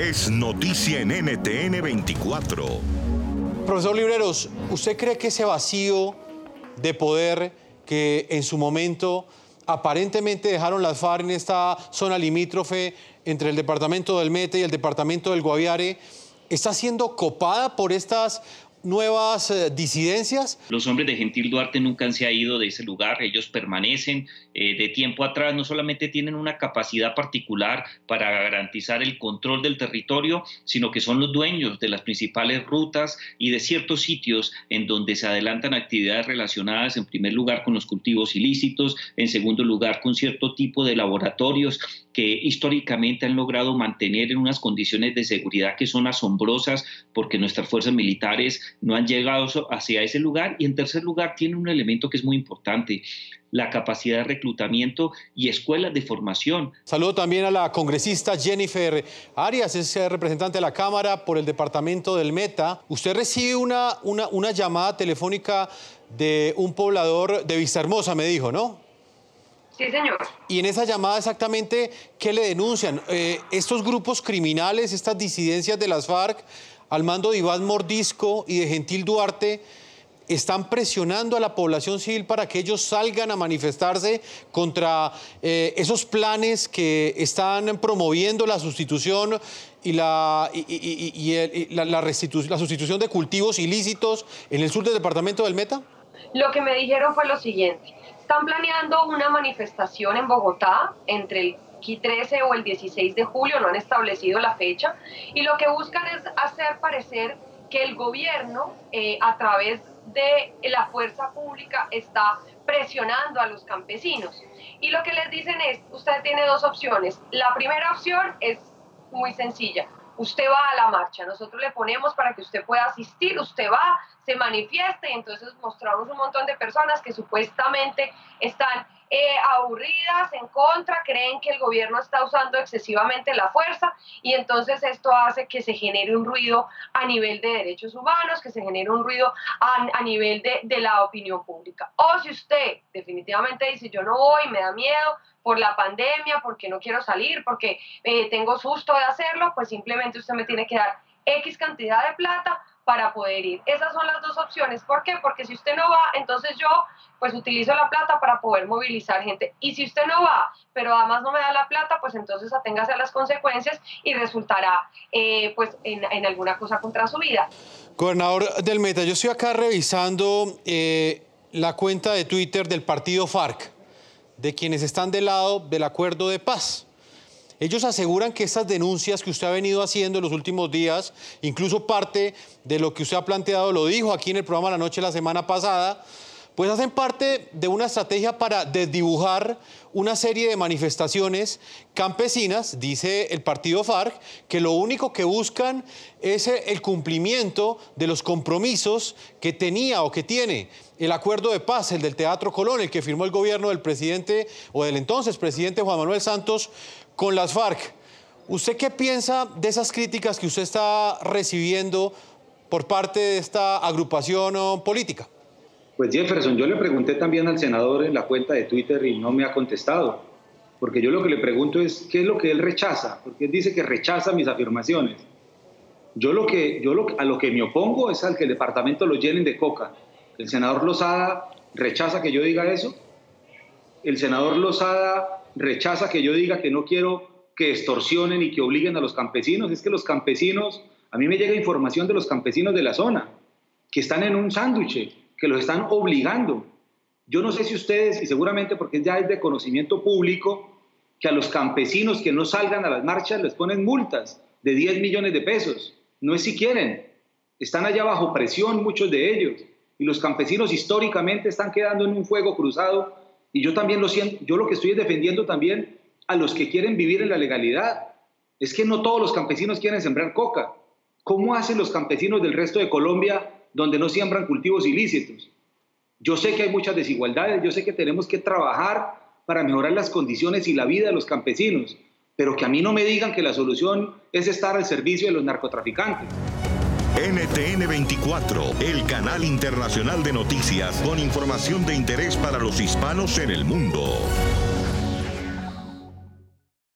es noticia en NTN 24. Profesor Libreros, ¿usted cree que ese vacío de poder que en su momento aparentemente dejaron las FARC en esta zona limítrofe entre el departamento del Mete y el departamento del Guaviare está siendo copada por estas nuevas eh, disidencias? Los hombres de Gentil Duarte nunca se han ido de ese lugar, ellos permanecen eh, de tiempo atrás, no solamente tienen una capacidad particular para garantizar el control del territorio, sino que son los dueños de las principales rutas y de ciertos sitios en donde se adelantan actividades relacionadas en primer lugar con los cultivos ilícitos, en segundo lugar con cierto tipo de laboratorios que históricamente han logrado mantener en unas condiciones de seguridad que son asombrosas porque nuestras fuerzas militares no han llegado hacia ese lugar. Y en tercer lugar, tiene un elemento que es muy importante, la capacidad de reclutamiento y escuelas de formación. Saludo también a la congresista Jennifer Arias, es representante de la Cámara por el departamento del Meta. Usted recibe una, una, una llamada telefónica de un poblador de Vista Hermosa, me dijo, ¿no? Sí, señor. Y en esa llamada exactamente, ¿qué le denuncian? Eh, estos grupos criminales, estas disidencias de las FARC, al mando de Iván Mordisco y de Gentil Duarte, están presionando a la población civil para que ellos salgan a manifestarse contra eh, esos planes que están promoviendo la sustitución y, la, la, la sustitución de cultivos ilícitos en el sur del departamento del Meta? Lo que me dijeron fue lo siguiente están planeando una manifestación en Bogotá entre el 13 o el 16 de julio, no han establecido la fecha, y lo que buscan es hacer parecer que el gobierno, eh, a través de la fuerza pública, está presionando a los campesinos. Y lo que les dicen es, usted tiene dos opciones. La primera opción es muy sencilla, usted va a la marcha, nosotros le ponemos para que usted pueda asistir, usted va, se manifiesta y entonces mostramos un montón de personas que supuestamente están eh, aburridas, en contra, creen que el gobierno está usando excesivamente la fuerza y entonces esto hace que se genere un ruido a nivel de derechos humanos, que se genere un ruido a, nivel de, de la opinión pública. O si usted definitivamente dice yo no voy, me da miedo, por la pandemia, porque no quiero salir, porque eh, tengo susto de hacerlo, pues simplemente usted me tiene que dar X cantidad de plata para poder ir. Esas son las dos opciones. ¿Por qué? Porque si usted no va, entonces yo pues utilizo la plata para poder movilizar gente. Y si usted no va, pero además no me da la plata, pues entonces aténgase a las consecuencias y resultará eh, pues en, alguna cosa contra su vida. Gobernador del Meta, yo estoy acá revisando eh, la cuenta de Twitter del partido FARC de quienes están del lado del acuerdo de paz. Ellos aseguran que estas denuncias que usted ha venido haciendo en los últimos días, incluso parte de lo que usted ha planteado, lo dijo aquí en el programa La Noche la semana pasada, pues hacen parte de una estrategia para desdibujar una serie de manifestaciones campesinas, dice el partido FARC, que lo único que buscan es el cumplimiento de los compromisos que tenía o que tiene el acuerdo de paz, el del Teatro Colón, el que firmó el gobierno del presidente o del entonces presidente Juan Manuel Santos con las FARC. ¿Usted qué piensa de esas críticas que usted está recibiendo por parte de esta agrupación política? Pues Jefferson, yo le pregunté también al senador en la cuenta de Twitter y no me ha contestado, porque yo lo que le pregunto es qué es lo que él rechaza, porque él dice que rechaza mis afirmaciones. Yo lo que yo lo, a lo que me opongo es al que el departamento lo llenen de coca. El senador Lozada rechaza que yo diga eso. El senador Lozada rechaza que yo diga que no quiero que extorsionen y que obliguen a los campesinos. Es que los campesinos, a mí me llega información de los campesinos de la zona, que están en un sándwich, que los están obligando. Yo no sé si ustedes, y seguramente porque ya es de conocimiento público, que a los campesinos que no salgan a las marchas les ponen multas de 10 millones de pesos. No es si quieren. Están allá bajo presión muchos de ellos. Y los campesinos históricamente están quedando en un fuego cruzado. Y yo también lo siento, yo lo que estoy defendiendo también a los que quieren vivir en la legalidad. Es que no todos los campesinos quieren sembrar coca. ¿Cómo hacen los campesinos del resto de Colombia donde no siembran cultivos ilícitos. Yo sé que hay muchas desigualdades, yo sé que tenemos que trabajar para mejorar las condiciones y la vida de los campesinos, pero que a mí no me digan que la solución es estar al servicio de los narcotraficantes. NTN 24, el canal internacional de noticias con información de interés para los hispanos en el mundo.